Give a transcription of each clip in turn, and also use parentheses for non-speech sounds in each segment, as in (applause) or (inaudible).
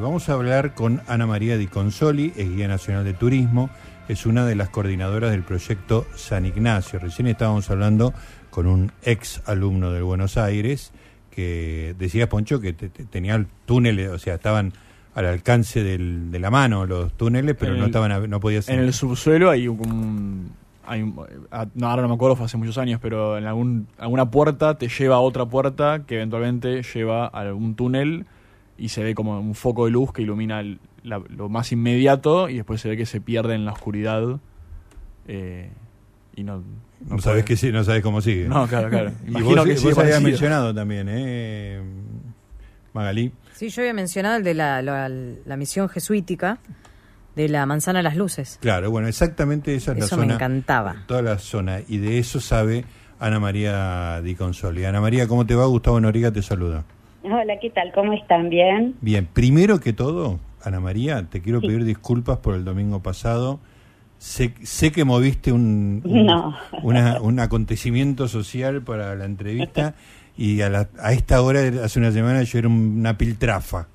Vamos a hablar con Ana María Di Consoli, es guía nacional de turismo, es una de las coordinadoras del proyecto San Ignacio. Recién estábamos hablando con un ex alumno del Buenos Aires que decía Poncho que te- te- tenía túneles, o sea, estaban al alcance del- de la mano los túneles, pero En no estaban, no podías En el subsuelo hay un... Hay un- ah, no, ahora no me acuerdo, fue hace muchos años, pero en algún, alguna puerta te lleva a otra puerta que eventualmente lleva a algún túnel y se ve como un foco de luz que ilumina el- la- lo más inmediato y después se ve que se pierde en la oscuridad eh, y no... no sabes que sí, no sabes cómo sigue. No, claro, claro. (laughs) y Imagino vos, que vos sí, habías mencionado también, ¿eh? Magalí. Sí, yo había mencionado el de la, la- la misión jesuítica de la manzana a las luces. Claro, bueno, exactamente esa es la Eso zona. me encantaba. Toda la zona. Y de eso sabe Ana María Di Consoli. Ana María, ¿cómo te va? Gustavo Noriga te saluda. Hola, ¿qué tal? ¿Cómo están? ¿Bien? Bien, primero que todo, Ana María, te quiero pedir disculpas por el domingo pasado. Sé, sé que moviste un, un, No. una- un acontecimiento social para la entrevista y a, la- a esta hora, hace una semana, yo era una piltrafa.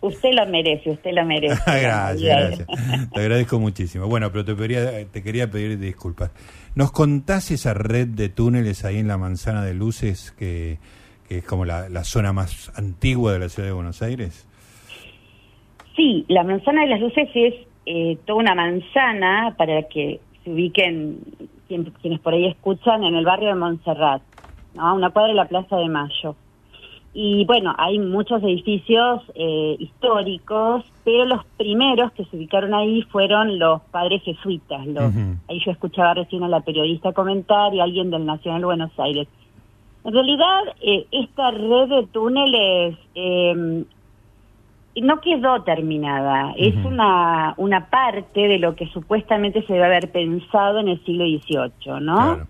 Usted lo merece, usted lo merece. (laughs) gracias, Bien. gracias. Te agradezco muchísimo. Bueno, pero te, quería, te quería pedir disculpas. ¿Nos contás esa red de túneles ahí en la Manzana de Luces, que, que es como la, la zona más antigua de la ciudad de Buenos Aires? Sí, la manzana de las luces es eh, toda una manzana para que se ubiquen quien- quienes por ahí escuchan en el barrio de Montserrat, ¿no? a una cuadra de la Plaza de Mayo. Y bueno, hay muchos edificios eh, históricos, pero los primeros que se ubicaron ahí fueron los padres jesuitas. Los. Ahí yo escuchaba recién a la periodista comentar y a alguien del Nacional Buenos Aires. En realidad, eh, esta red de túneles eh, no quedó terminada. Es una, una parte de lo que supuestamente se debe haber pensado en el siglo XVIII, ¿no? Claro.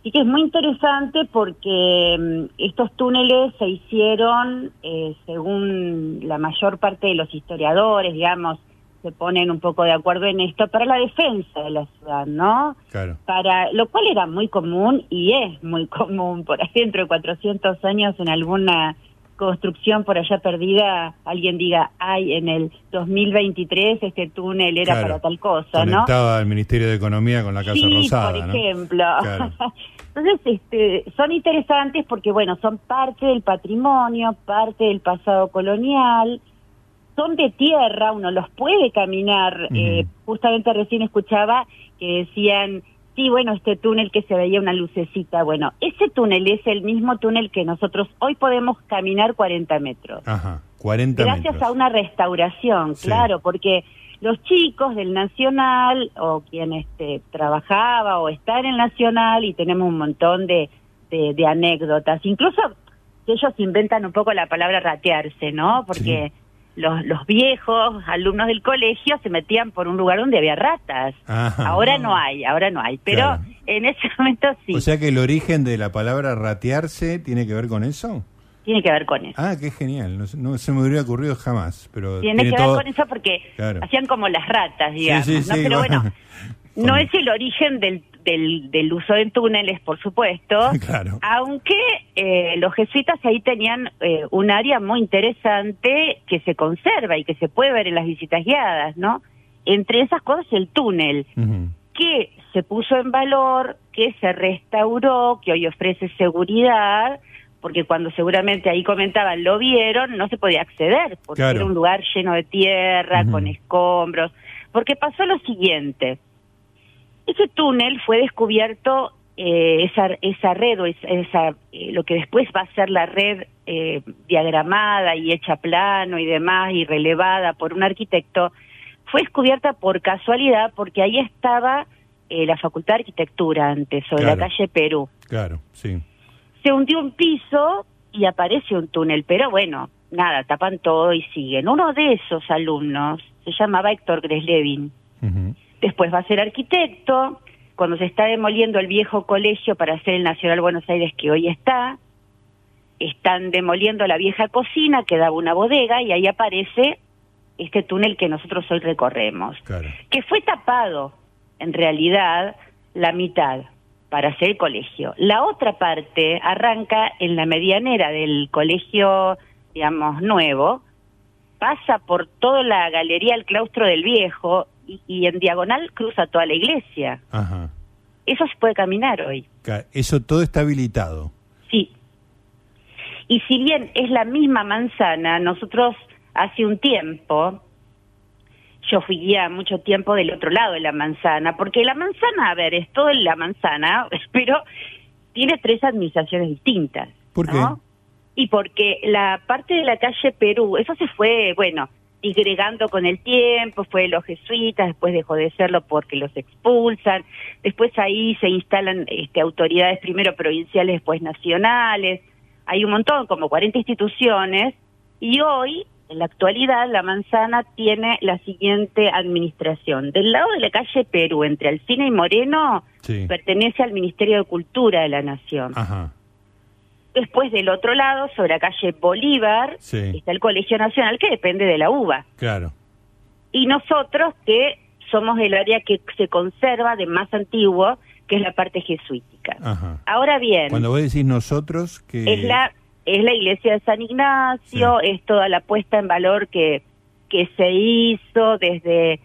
Así que es muy interesante porque mm, estos túneles se hicieron, eh, según la mayor parte de los historiadores, digamos, se ponen un poco de acuerdo en esto, para la defensa de la ciudad, ¿no? Claro. Para, lo cual era muy común y es muy (laughs) común, por ahí dentro de 400 años en alguna construcción por allá perdida, alguien diga, ay, en el 2023 este túnel era Claro. para tal cosa, ¿no? Conectaba al Ministerio de Economía con la Casa sí, Rosada, por ¿no? ejemplo. Claro. (laughs) Entonces, este, son interesantes porque, bueno, son parte del patrimonio, parte del pasado colonial, son de tierra, uno los puede caminar. Eh, justamente recién escuchaba que decían, sí, bueno, este túnel que se veía una lucecita. Bueno, ese túnel es el mismo túnel que nosotros hoy podemos caminar 40 metros Ajá, 40 gracias metros. a una restauración, Sí. claro, porque los chicos del Nacional o quien este, trabajaba o está en el Nacional y tenemos un montón de, de, de anécdotas, incluso ellos inventan un poco la palabra ratearse, ¿no? Porque los, los viejos alumnos del colegio se metían por un lugar donde había ratas. Ajá. Ahora no hay, ahora no hay, pero Claro. en ese (laughs) momento sí, O sea que el origen de la palabra ratearse tiene que ver con eso. tiene que ver con eso. Ah, qué genial. No, se- no se me hubiera ocurrido jamás. Pero Tiene que todo- ver con eso porque Claro. hacían como las ratas, digamos, Sí, sí, ¿no? sí, Pero bueno. bueno, no es el origen del, del, del uso de túneles, por supuesto, (laughs) Claro. aunque eh, los jesuitas ahí tenían eh, un área muy interesante que se conserva y que se puede ver en las visitas guiadas, ¿no? Entre esas cosas el túnel, que se puso en valor, que se restauró, que hoy ofrece seguridad, porque cuando seguramente ahí comentaban lo vieron, no se podía acceder, porque Claro. era un lugar lleno de tierra, con escombros, porque pasó lo siguiente, ese túnel fue descubierto, eh, esa, esa red, o esa, esa, eh, lo que después va a ser la red eh, diagramada y hecha plano y demás, y relevada por un arquitecto, fue descubierta por casualidad porque ahí estaba eh, la Facultad de Arquitectura antes, sobre la Claro. calle Perú. Claro, sí. Se hundió un piso y aparece un túnel, pero bueno, nada, tapan todo y siguen. Uno de esos alumnos se llamaba Héctor Greslevin. Ujú. Después va a ser arquitecto. Cuando se está demoliendo el viejo colegio para hacer el Nacional Buenos Aires que hoy está, están demoliendo la vieja cocina que daba una bodega y ahí aparece este túnel que nosotros hoy recorremos, Claro. que fue tapado en realidad la mitad para hacer el colegio. La otra parte arranca en la medianera del colegio, digamos, nuevo, pasa por toda la galería del claustro del viejo y, y en diagonal cruza toda la iglesia. Ajá. Eso se puede caminar hoy. Eso todo está habilitado. Sí. Y si bien es la misma manzana, nosotros hace un tiempo, yo fui guía mucho tiempo del otro lado de la manzana, porque la manzana, a ver, es todo en la manzana, (laughs) pero tiene tres administraciones distintas. ¿Por ¿no? qué? Y porque la parte de la calle Perú, eso se fue, bueno, disgregando con el tiempo, fue de los jesuitas, después dejó de serlo porque los expulsan, después ahí se instalan este, autoridades primero provinciales, después nacionales, hay un montón, como 40 instituciones, y hoy, en la actualidad, la manzana tiene la siguiente administración. Del lado de la calle Perú, entre Alcina y Moreno, Sí. pertenece al Ministerio de Cultura de la Nación. Ajá. Después del otro lado, sobre la calle Bolívar, Sí. está el Colegio Nacional que depende de la UBA. Claro. Y nosotros que somos el área que se conserva de más antiguo, que es la parte jesuítica. Ajá. Ahora bien, Cuando vos decís nosotros, que... es la es la iglesia de San Ignacio, es toda la puesta en valor que, que se hizo desde...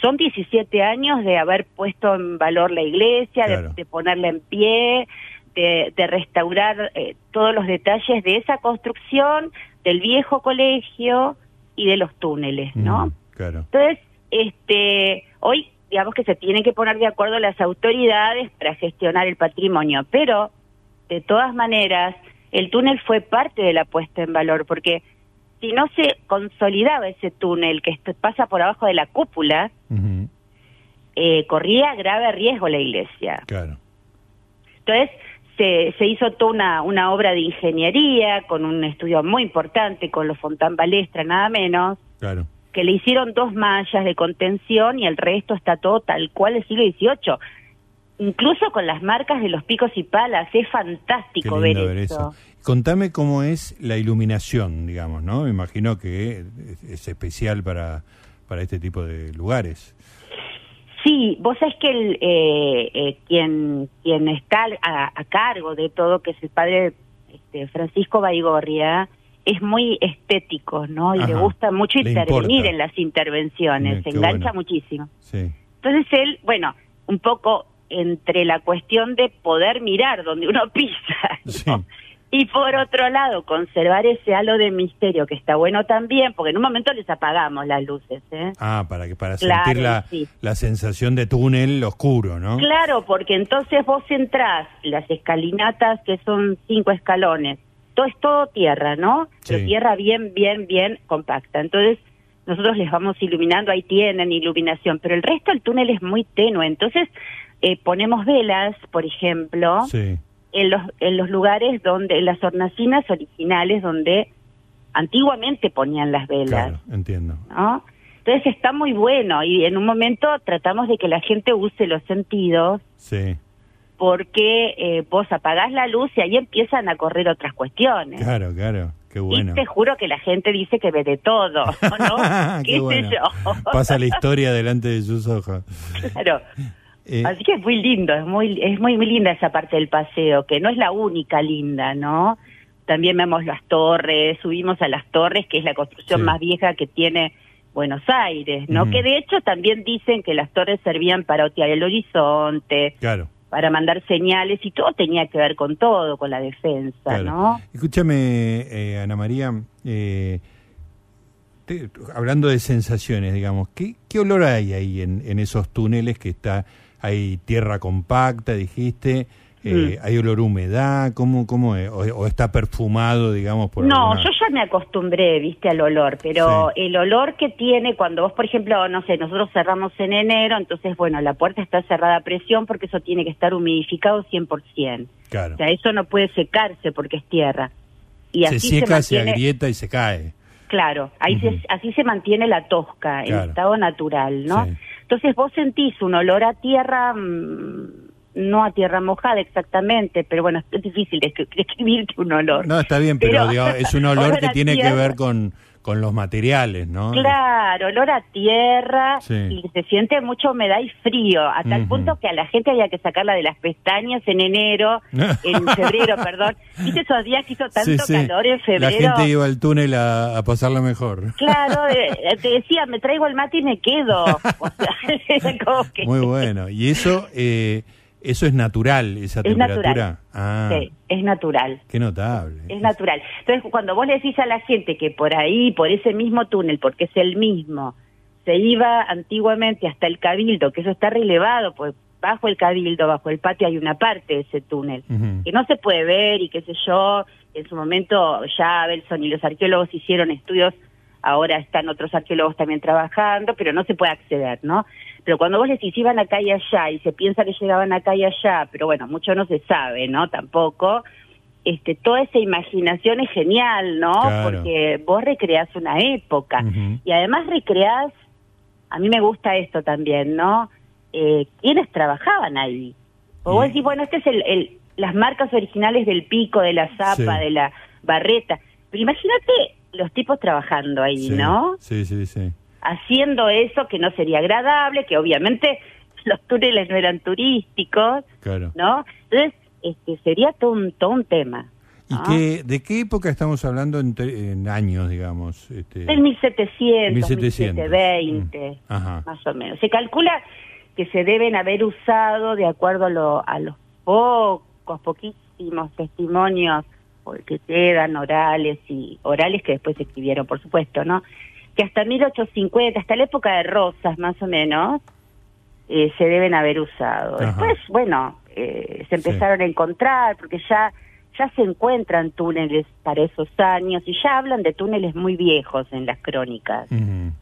Son 17 años de haber puesto en valor la iglesia, de, ponerla en pie, de, de restaurar eh, todos los detalles de esa construcción, del viejo colegio y de los túneles, ¿no? Mm, claro. Entonces, este, hoy digamos que se tienen que poner de acuerdo las autoridades para gestionar el patrimonio, pero de todas maneras el túnel fue parte de la puesta en valor porque si no se consolidaba ese túnel que pasa por abajo de la cúpula, eh, corría grave riesgo la iglesia. Claro. Entonces, se, se hizo toda una, una obra de ingeniería con un estudio muy importante, con los Fontán Balestra, nada menos, Claro. que le hicieron dos mallas de contención y el resto está todo tal cual del siglo XVIII. Incluso con las marcas de los picos y palas, es fantástico ver, ver eso. eso. Contame cómo es la iluminación, digamos, ¿no? Me imagino que es, es especial para, para este tipo de lugares. Sí, vos sabés que el, eh, eh, quien, quien está a, a cargo de todo, que es el padre este, Francisco Baigorria, es muy estético, ¿no? Y le gusta mucho intervenir en las intervenciones, se engancha bueno. muchísimo. Sí. Entonces él, bueno, un poco entre la cuestión de poder mirar donde uno (laughs) pisa, ¿no? Sí. Y por otro lado conservar ese halo de misterio que está bueno también, porque en un momento les apagamos las luces, ¿eh? Ah, para que para Claro, sentir la, sí. la sensación de túnel oscuro, ¿no? Claro, porque entonces vos entrás las escalinatas que son cinco escalones, todo es todo tierra, ¿no? Pero Sí. tierra bien, bien, bien compacta. Entonces nosotros les vamos iluminando, ahí tienen iluminación, pero el resto del túnel es muy tenue. Entonces eh, ponemos velas, por ejemplo, Sí. En los en los lugares donde en las hornacinas originales donde antiguamente ponían las velas. Claro, entiendo. ¿no? Entonces está muy bueno y en un momento tratamos de que la gente use los sentidos Sí. porque eh, vos apagás la luz y ahí empiezan a correr otras cuestiones. Claro, claro. Qué bueno. Y te juro que la gente dice que ve de todo, ¿no? (laughs) Qué ¿Qué bueno. sé yo? Pasa la historia delante de sus ojos. Claro. Eh, Así que es muy lindo, es muy es muy, muy linda esa parte del paseo, que no es la única linda, ¿no? También vemos las torres, subimos a las torres, que es la construcción Sí. más vieja que tiene Buenos Aires, ¿no? Mm. Que de hecho también dicen que las torres servían para otear el horizonte, claro. para mandar señales y todo tenía que ver con todo, con la defensa, Claro. ¿no? Escúchame, eh, Ana María, eh, te- hablando de sensaciones, digamos, ¿qué, qué olor hay ahí en, en esos túneles que está, hay tierra compacta, dijiste, eh, Mm. hay olor a humedad, ¿cómo, cómo es? O, o está perfumado, digamos, por No, alguna- yo ya me acostumbré, viste, al olor, pero Sí. el olor que tiene cuando vos, por ejemplo, no sé, nosotros cerramos en enero, entonces, bueno, la puerta está cerrada a presión porque eso tiene que estar humidificado 100%. Claro. O sea, eso no puede secarse porque es tierra. Y se así seca, se, mantiene, agrieta y se cae. Claro, ahí se- así se mantiene la tosca Claro. en estado natural, ¿no? Sí. Entonces vos sentís un olor a tierra, mm, no a tierra mojada exactamente, pero bueno, es difícil descri- describirte un olor. No, está bien, pero, Pero- digamos, es un (laughs) olor olor que tiene que ver con, con los materiales, ¿no? Claro, olor a tierra Sí. y se siente mucha humedad y frío, a tal punto que a la gente había que sacarla de las pestañas en enero, en (laughs) febrero, perdón. ¿Viste esos días que hizo tanto Sí, sí. calor en febrero? La gente iba al túnel a, a pasarla mejor. Claro, (laughs) eh, te decía, me traigo el mate y me quedo. O sea, era como que... Muy bueno. Y eso, eh, eso es natural, esa Es temperatura. natural. Ah, Sí, es natural. qué notable. Es natural. Entonces, cuando vos le decís a la gente que por ahí, por ese mismo túnel, porque es el mismo, se iba antiguamente hasta el cabildo, que eso está relevado, pues bajo el cabildo, bajo el patio hay una parte de ese túnel, que no se puede ver y qué sé yo, en su momento ya Belson y los arqueólogos hicieron estudios, ahora están otros arqueólogos también trabajando, pero no se puede acceder, ¿no? Pero cuando vos decís iban acá y allá y se piensa que llegaban acá y allá, pero bueno, mucho no se sabe, ¿no? Tampoco. Este, toda esa imaginación es genial, ¿no? Claro. Porque vos recreás una época y además recreás, a mí me gusta esto también, ¿no? Eh, ¿Quiénes trabajaban ahí? O vos decís, bueno, este es el, el- las marcas originales del pico, de la zapa, Sí. de la barreta. Pero imagínate los tipos trabajando ahí, Sí, ¿no? Sí, sí, sí. Haciendo eso que no sería agradable, que obviamente (laughs) los túneles no eran turísticos, Claro. ¿no? Entonces, este, sería todo un, todo un tema. ¿Y ¿no? qué, de qué época estamos hablando en, años, digamos? Este, Del 1700, 1700. 1720, Mm, más o menos. Se calcula que se deben haber usado, de acuerdo a, lo- a los pocos, poquísimos testimonios que quedan orales y orales que después se escribieron, por supuesto, ¿no? Que hasta 1850, hasta la época de Rosas, más o menos, eh, se deben haber usado. Ajá. Después, bueno, eh, se Sí. empezaron a encontrar porque ya ya se encuentran túneles para esos años y ya hablan de túneles muy viejos en las crónicas, Ujú.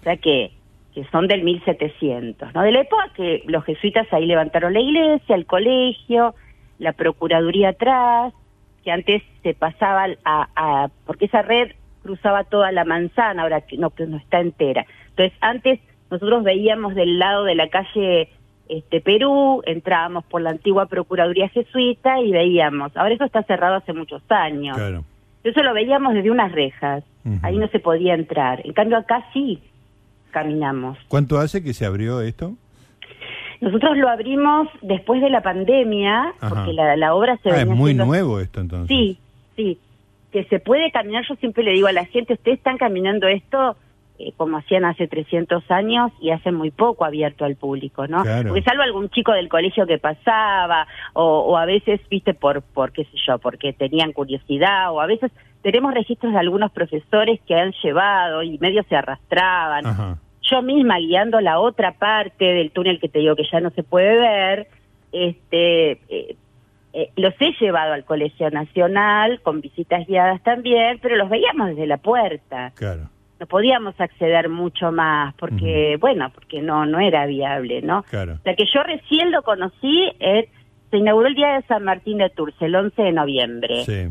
o sea que que son del 1700, ¿no? De la época que los jesuitas ahí levantaron la iglesia, el colegio, la procuraduría atrás, que antes se pasaba a, a porque esa red cruzaba toda la manzana, ahora que no que no está entera. Entonces, antes nosotros veíamos del lado de la calle este Perú, entrábamos por la antigua procuraduría jesuita y veíamos. Ahora eso está cerrado hace muchos años. Claro. Eso lo veíamos desde unas rejas. Ahí no se podía entrar. En cambio acá sí caminamos. ¿Cuánto hace que se abrió esto? Nosotros lo abrimos después de la pandemia, Ajá. porque la, la obra se Ah, es muy haciendo- nuevo esto entonces. Sí, sí. Que se puede caminar, yo siempre le digo a la gente, ustedes están caminando esto eh, como hacían hace 300 años y hace muy poco abierto al público, ¿no? Claro. Porque salvo algún chico del colegio que pasaba, o, o a veces, viste, por, por qué sé yo, porque tenían curiosidad, o a veces tenemos registros de algunos profesores que han llevado y medio se arrastraban. Ajá. Yo misma guiando la otra parte del túnel que te digo que ya no se puede ver, este, eh, eh, los he llevado al Colegio Nacional con visitas guiadas también, pero los veíamos desde la puerta. Claro. No podíamos acceder mucho más porque, bueno, porque no no era viable, ¿no? Claro. O sea que yo recién lo conocí, eh, se inauguró el día de San Martín de Tours, el 11 de noviembre Sí,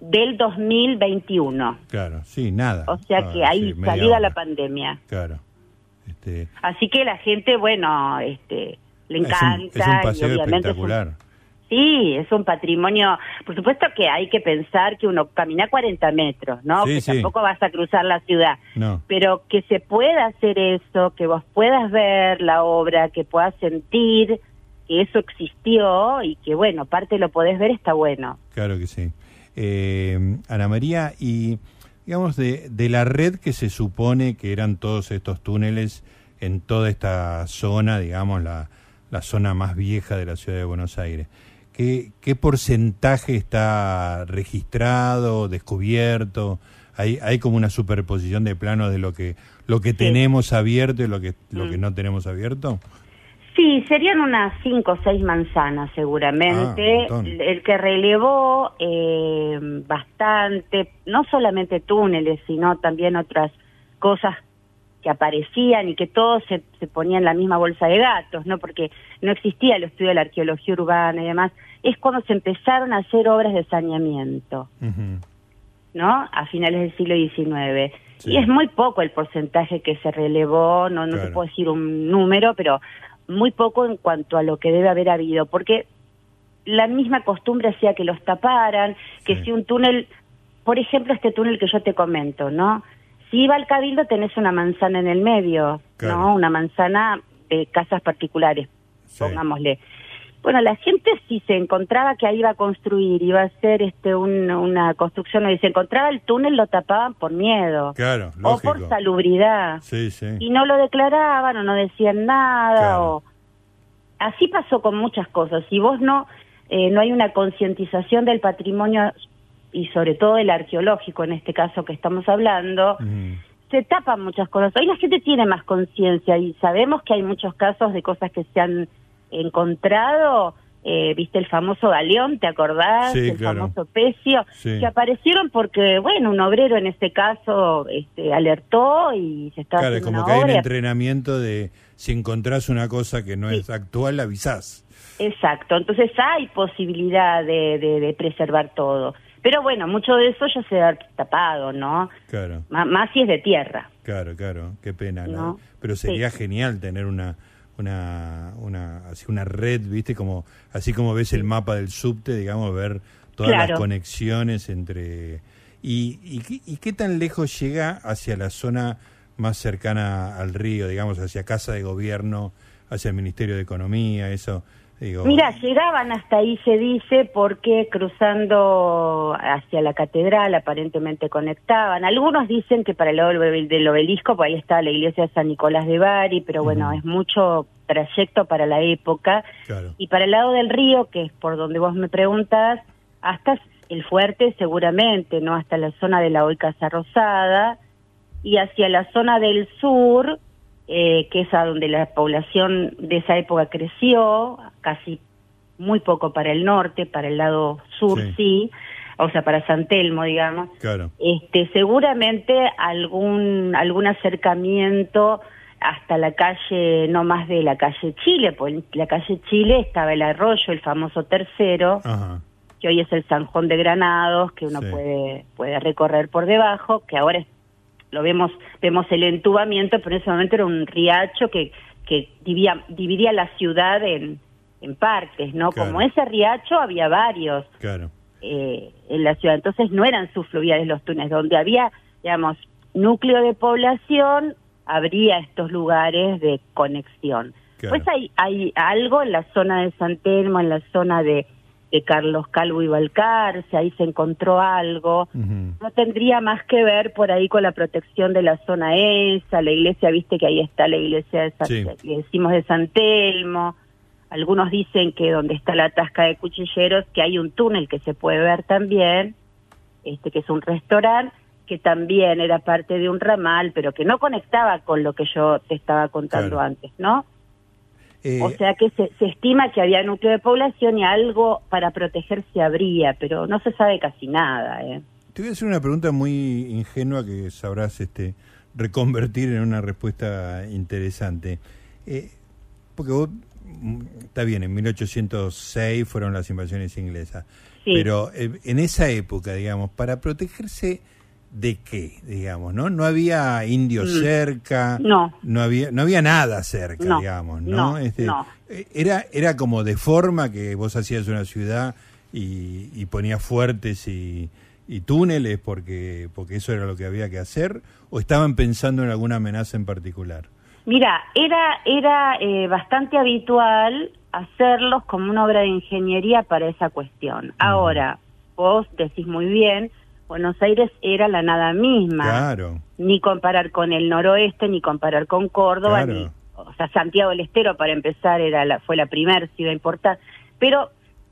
del 2021. claro. Sí, nada. O sea Ah, que ahí, sí, salida la pandemia. Claro. Este, Así que la gente, bueno, este, le es un- encanta. Es un, y paseo obviamente es un- espectacular. Sí, es un patrimonio. Por supuesto que hay que pensar que uno camina 40 metros, ¿no? Sí, que sí. tampoco vas a cruzar la ciudad. No. Pero que se pueda hacer eso, que vos puedas ver la obra, que puedas sentir que eso existió y que, bueno, parte lo podés ver, está bueno. Claro que sí. Eh, Ana María, y digamos, de, de la red que se supone que eran todos estos túneles en toda esta zona, digamos, la, la zona más vieja de la ciudad de Buenos Aires, ¿qué, qué porcentaje está registrado, descubierto? Hay, hay como una superposición de planos de lo que lo que Sí. tenemos abierto y lo que lo Mm. que no tenemos abierto. Sí, serían unas cinco o seis manzanas seguramente. Ah, el que relevó eh, bastante, no solamente túneles, sino también otras cosas que aparecían y que todos se, se ponían en la misma bolsa de gatos, ¿no? Porque no existía el estudio de la arqueología urbana y demás. Es cuando se empezaron a hacer obras de saneamiento. ¿no? A finales del siglo XIX. Sí. Y es muy poco el porcentaje que se relevó, no, no te puedo decir un número, pero muy poco en cuanto a lo que debe haber habido, porque la misma costumbre hacía que los taparan, que Sí. si un túnel, por ejemplo, este túnel que yo te comento, ¿no? Si iba al cabildo tenés una manzana en el medio, Claro. ¿no? Una manzana de casas particulares, Sí. pongámosle. Bueno, la gente si se encontraba que ahí iba a construir, iba a hacer este un- una construcción, si se encontraba el túnel lo tapaban por miedo Claro, o por salubridad Sí, sí. y no lo declaraban o no decían nada Claro. o así pasó con muchas cosas si vos no eh, no hay una concientización del patrimonio y sobre todo el arqueológico en este caso que estamos hablando se tapan muchas cosas hoy la gente tiene más conciencia y sabemos que hay muchos casos de cosas que se han encontrado eh, viste el famoso galeón, ¿te acordás? Sí, el claro. famoso pecio, Sí. que aparecieron porque, bueno, un obrero en este caso este, alertó y se estaba Claro, es haciendo como una que hay un entrenamiento de si encontrás una cosa que no Sí. es actual, avisás. Exacto, entonces hay posibilidad de, de- de preservar todo. Pero bueno, mucho de eso ya se ha tapado, ¿no? Claro, M- más si es de tierra. claro, claro. Qué pena, ¿no? No. Pero Sí. sería genial tener una una una así una red, ¿viste? Como así como ves el mapa del subte, digamos, ver todas Claro. las conexiones entre y, y, y qué tan lejos llega hacia la zona más cercana al río, digamos, hacia Casa de Gobierno, hacia el Ministerio de Economía, eso digo. Mira, llegaban hasta ahí, se dice, porque cruzando hacia la catedral aparentemente conectaban. Algunos dicen que para el lado del obelisco, pues ahí está la iglesia de San Nicolás de Bari, pero bueno, es mucho trayecto para la época. Claro. Y para el lado del río, que es por donde vos me preguntas, hasta el fuerte seguramente, ¿no? Hasta la zona de la hoy Casa Rosada y hacia la zona del sur, eh, que es a donde la población de esa época creció, casi muy poco para el norte, para el lado sur Sí. sí, o sea, para San Telmo, digamos. Claro. Este, seguramente algún algún acercamiento hasta la calle, no más de la calle Chile, porque en la calle Chile estaba el arroyo, el famoso tercero, Ajá. que hoy es el Sanjón de Granados, que uno Sí. puede puede recorrer por debajo, que ahora es- lo vemos vemos el entubamiento, pero en ese momento era un riacho que que dividía, dividía la ciudad en en partes, ¿no? Claro. Como ese riacho había varios Claro. eh, en la ciudad. Entonces no eran subfluviales los túneles, donde había, digamos, núcleo de población, habría estos lugares de conexión. Claro. Pues hay, hay algo en la zona de San Telmo, en la zona de, de Carlos Calvo y Balcarce, ahí se encontró algo. No tendría más que ver por ahí con la protección de la zona esa, la iglesia, viste que ahí está la iglesia de San, Sí. decimos de San Telmo. Algunos dicen que donde está la tasca de cuchilleros, que hay un túnel que se puede ver también, este que es un restaurante, que también era parte de un ramal, pero que no conectaba con lo que yo te estaba contando Claro. antes, ¿no? Eh, O sea que se, se estima que había núcleo de población y algo para protegerse habría, pero no se sabe casi nada, ¿eh? Te voy a hacer una pregunta muy ingenua que sabrás este, reconvertir en una respuesta interesante. Eh, porque vos, mm, está bien, en 1806 fueron las invasiones inglesas, Sí. pero eh, en esa época, digamos, para protegerse de qué, digamos, ¿no? No había indios Mm. cerca, No. no había, no había nada cerca, No, digamos, ¿no? no, Este, no. eh, Era, era como de forma que vos hacías una ciudad y, y ponías fuertes y, y túneles porque, porque eso era lo que había que hacer, o estaban pensando en alguna amenaza en particular. Mira, era, era eh, bastante habitual hacerlos como una obra de ingeniería para esa cuestión. Ahora, vos decís muy bien, Buenos Aires era la nada misma. Claro, Ni comparar con el noroeste, ni comparar con Córdoba, Claro. ni, o sea, Santiago del Estero para empezar era la, fue la primera ciudad importante. Pero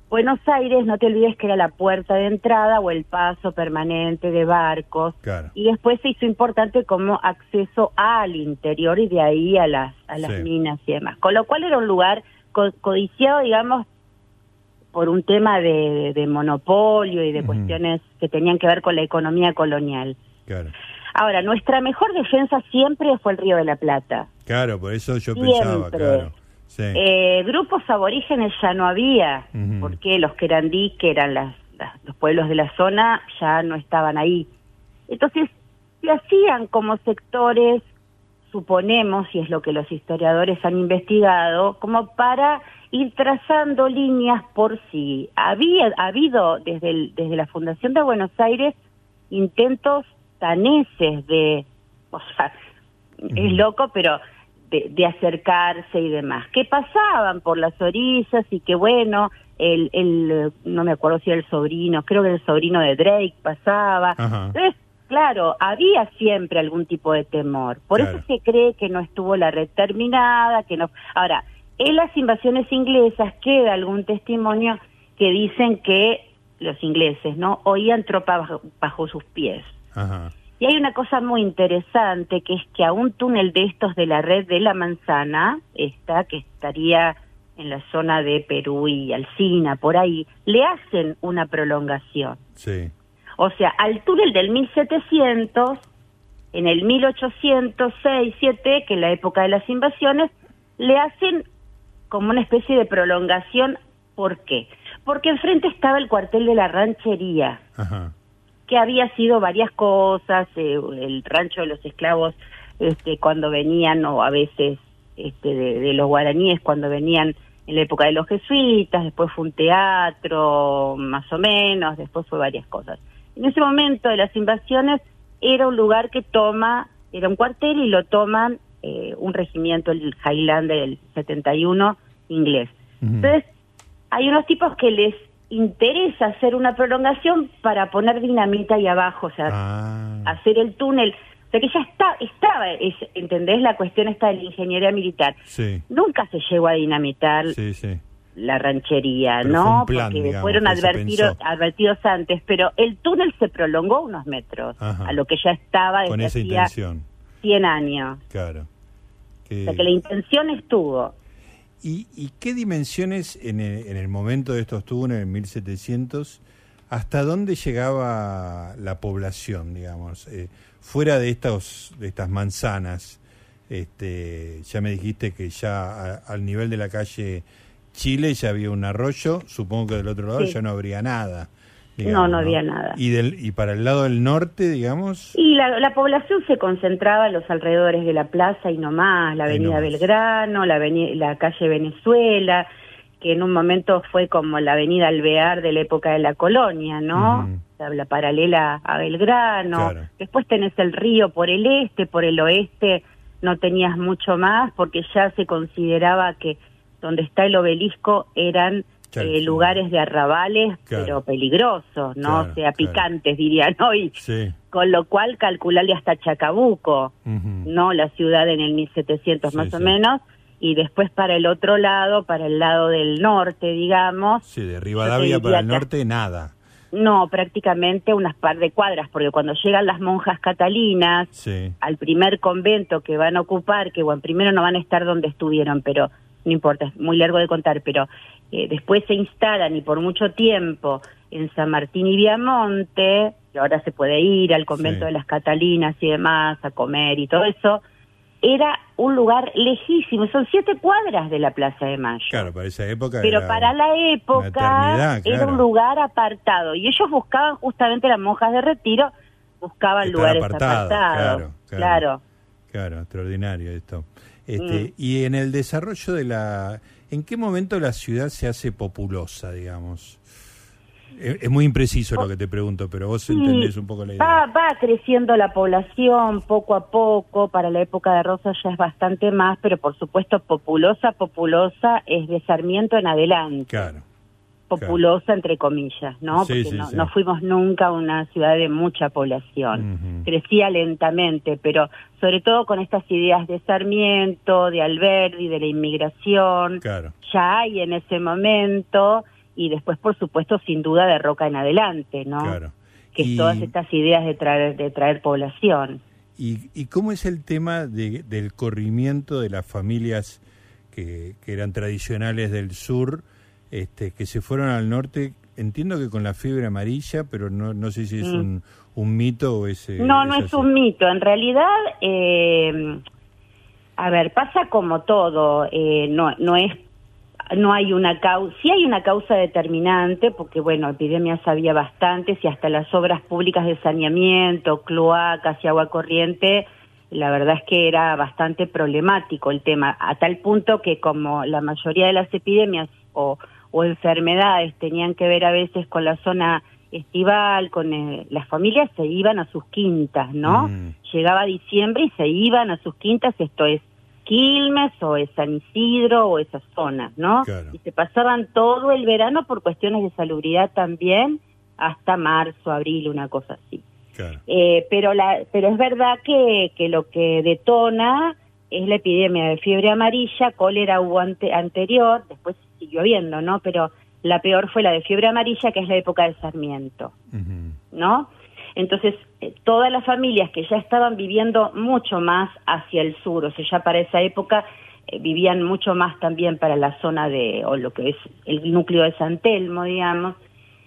Buenos Aires, no te olvides que era la puerta de entrada o el paso permanente de barcos claro. y después se hizo importante como acceso al interior y de ahí a las a las Sí. minas y demás. Con lo cual era un lugar co- codiciado, digamos, por un tema de, de monopolio y de Ujú. cuestiones que tenían que ver con la economía colonial. Claro, Ahora, nuestra mejor defensa siempre fue el Río de la Plata. claro, por eso yo Siempre. pensaba, claro. Sí. Eh, grupos aborígenes ya no había, Ujú. porque los querandí, que eran las, las- los pueblos de la zona, ya no estaban ahí. Entonces, se hacían como sectores, suponemos, y es lo que los historiadores han investigado, como para ir trazando líneas por si había ha habido desde, el- desde la Fundación de Buenos Aires intentos taneses de o sea, es loco, pero de, de, acercarse y demás. Que pasaban por las orillas y que bueno, el, el, no me acuerdo si era el sobrino, creo que el sobrino de Drake pasaba. Entonces, claro, había siempre algún tipo de temor. Por eso se cree que no estuvo la red terminada, que no. Ahora, en las invasiones inglesas queda algún testimonio que dicen que los ingleses no oían tropas bajo, sus pies. Y hay una cosa muy interesante que es que a un túnel de estos de la red de la manzana, esta que estaría en la zona de Perú y Alcina, por ahí, le hacen una prolongación. Sí. O sea, al túnel del 1700, en el 1806, 7, que es la época de las invasiones, le hacen como una especie de prolongación. ¿Por qué? Porque enfrente estaba el cuartel de la ranchería, que había sido varias cosas, eh, el rancho de los esclavos este, cuando venían, o a veces este, de, los guaraníes cuando venían en la época de los jesuitas, después fue un teatro, más o menos, después fue varias cosas. En ese momento de las invasiones era un lugar que toma, era un cuartel y lo toman eh, un regimiento, el Highlander del 71 inglés. Entonces, hay unos tipos que les interesa hacer una prolongación para poner dinamita ahí abajo, o sea, ah. hacer el túnel. O sea que ya está, estaba, es, ¿entendés? La cuestión está de la ingeniería militar. Sí. Nunca se llegó a dinamitar sí, sí la ranchería, ¿no? Porque fueron advertidos, advertidos antes, pero el túnel se prolongó unos metros a lo que ya estaba desde Con esa intención. 100 años. Claro. Que... O sea que la intención estuvo. ¿Y, y qué dimensiones en el, en el momento de estos túneles, en 1700, hasta dónde llegaba la población, digamos? Eh, fuera de, estos, de estas manzanas, este, ya me dijiste que ya al nivel de la calle Chile ya había un arroyo, supongo que del otro lado ya no habría nada. No, no, había nada. ¿Y, del, ¿Y para el lado del norte, digamos? Y la, población se concentraba en los alrededores de la plaza y no más, la avenida Belgrano, la, la calle Venezuela, que en un momento fue como la avenida Alvear de la época de la colonia, ¿no? la, paralela a Belgrano. Después tenés el río por el este, por el oeste no tenías mucho más porque ya se consideraba que donde está el obelisco eran eh, lugares de arrabales, pero peligrosos, ¿no? o sea, picantes, dirían (laughs) hoy. Con lo cual, calcularle hasta Chacabuco, ¿no? La ciudad en el 1700 más o menos. Y después para el otro lado, para el lado del norte, digamos. Sí, de Rivadavia para el norte, nada. No, prácticamente unas par de cuadras, porque cuando llegan las monjas catalinas al primer convento que van a ocupar, que bueno, primero no van a estar donde estuvieron, pero no importa, es muy largo de contar, pero eh, después se instalan y por mucho tiempo en San Martín y Viamonte, que ahora se puede ir al convento de las Catalinas y demás, a comer y todo eso, era un lugar lejísimo, son siete cuadras de la Plaza de Mayo. Claro, para esa época. Pero para la época era un lugar apartado y ellos buscaban justamente las monjas de retiro, buscaban lugares apartados. Claro, claro, claro. extraordinario esto. Este, mm. Y en el desarrollo de la... ¿En qué momento la ciudad se hace populosa, digamos? Es, muy impreciso lo que te pregunto, pero vos entendés un poco la idea. Va, va creciendo la población poco a poco, para la época de Rosa ya es bastante más, pero por supuesto populosa, populosa es de Sarmiento en adelante. Claro populosa, entre comillas, ¿no? Porque no, fuimos nunca una ciudad de mucha población. Crecía lentamente, pero sobre todo con estas ideas de Sarmiento, de Alberdi, de la inmigración, ya hay en ese momento, y después, por supuesto, sin duda, de Roca en adelante, ¿no? Que todas estas ideas de traer, de traer población. ¿Y, y cómo es el tema de, del corrimiento de las familias que, que eran tradicionales del sur? Este, que se fueron al norte, entiendo que con la fiebre amarilla, pero no, no sé si es mm. un, un, mito o es... no, no es, un mito. En realidad, eh, a ver, pasa como todo. Eh, no, no es no hay una causa, sí hay una causa determinante, porque bueno, epidemias había bastantes y hasta las obras públicas de saneamiento, cloacas y agua corriente, la verdad es que era bastante problemático el tema, a tal punto que como la mayoría de las epidemias o o enfermedades tenían que ver a veces con la zona estival, con eh, las familias se iban a sus quintas, ¿no? Mm. Llegaba diciembre y se iban a sus quintas, esto es Quilmes o es San Isidro o esas zonas, ¿no? Claro. Y se pasaban todo el verano por cuestiones de salubridad también, hasta marzo, abril, una cosa así. Claro. Eh, pero la, pero es verdad que, que lo que detona es la epidemia de fiebre amarilla, cólera hubo ante- anterior, después siguió habiendo, ¿no? Pero la peor fue la de fiebre amarilla, que es la época de Sarmiento. ¿no? Entonces, eh, todas las familias que ya estaban viviendo mucho más hacia el sur, o sea, ya para esa época eh, vivían mucho más también para la zona de, o lo que es el núcleo de San Telmo, digamos,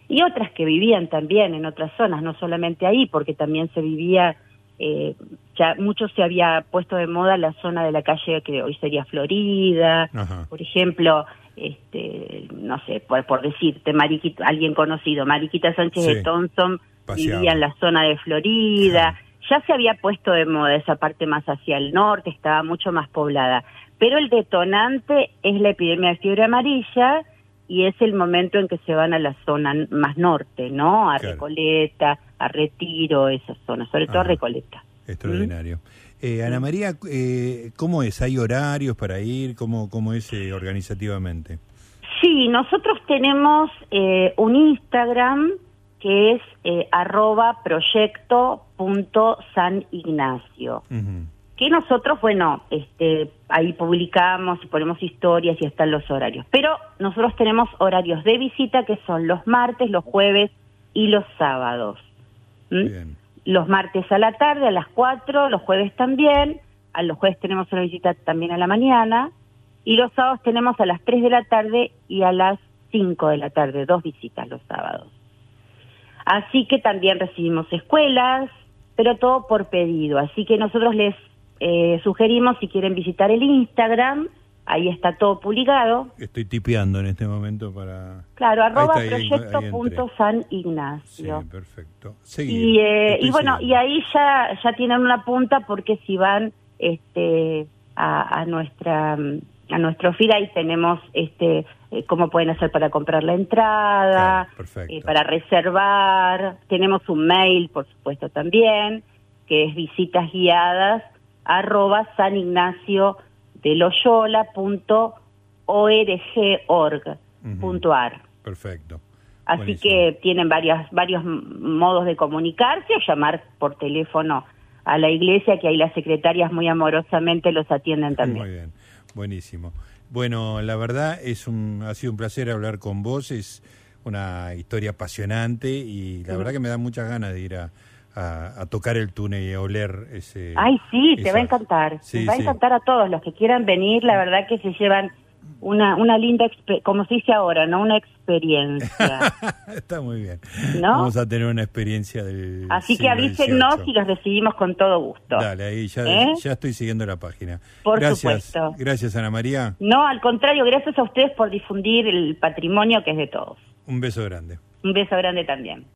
y otras que vivían también en otras zonas, no solamente ahí, porque también se vivía, eh, ya mucho se había puesto de moda la zona de la calle que hoy sería Florida, Ajá. por ejemplo, este, no sé, por, por decirte, Mariquita, alguien conocido, Mariquita Sánchez Sí. de Thompson vivía en la zona de Florida, ya se había puesto de moda esa parte más hacia el norte, estaba mucho más poblada, pero el detonante es la epidemia de fiebre amarilla y es el momento en que se van a la zona más norte, ¿no? A Claro. Recoleta, a Retiro, esas zonas, sobre todo a Ajá. Recoleta. Extraordinario. Eh, Ana María, eh, ¿cómo es? ¿Hay horarios para ir? ¿Cómo, cómo es eh, organizativamente? Sí, nosotros tenemos eh, un Instagram que es eh, arroba proyecto punto San Ignacio. Que nosotros, bueno, este, ahí publicamos y ponemos historias y están los horarios. Pero nosotros tenemos horarios de visita que son los martes, los jueves y los sábados. ¿Mm? Bien. Los martes a la tarde, a las 4, los jueves también. A los jueves tenemos una visita también a la mañana. Y los sábados tenemos a las 3 de la tarde y a las 5 de la tarde, dos visitas los sábados. Así que también recibimos escuelas, pero todo por pedido. Así que nosotros les eh, sugerimos si quieren visitar el Instagram, ahí está todo publicado. Estoy tipeando en este momento para... Claro, arroba Ahí está, ahí- ahí proyecto punto San Sí, perfecto. Seguir. Y, eh, y bueno, siguiendo. y ahí ya, ya tienen una punta porque si van este, a, a nuestra a nuestro feed ahí tenemos este eh, cómo pueden hacer para comprar la entrada, Claro, perfecto. eh, para reservar, tenemos un mail por supuesto también, que es visitas guiadas arroba san ignacio de loyola punto org punto ar. Perfecto. Así Buenísimo. que tienen varias, varios modos de comunicarse o llamar por teléfono a la iglesia, que ahí las secretarias muy amorosamente los atienden también. Muy bien, buenísimo. Bueno, la verdad es un, ha sido un placer hablar con vos, es una historia apasionante y la verdad que me da muchas ganas de ir a, a- a tocar el túnel y a oler ese... Ay, sí, te va a encantar. Sí, te va a encantar a todos los que quieran venir. La verdad que se llevan una, una linda, como se dice ahora, ¿no? Una experiencia. (laughs) Está muy bien. ¿No? Vamos a tener una experiencia del Así que avísennos y los recibimos con todo gusto. Dale, ahí ya, ¿Eh? ya estoy siguiendo la página. Por gracias, supuesto. Gracias, Ana María. No, al contrario, gracias a ustedes por difundir el patrimonio que es de todos. Un beso grande. Un beso grande también.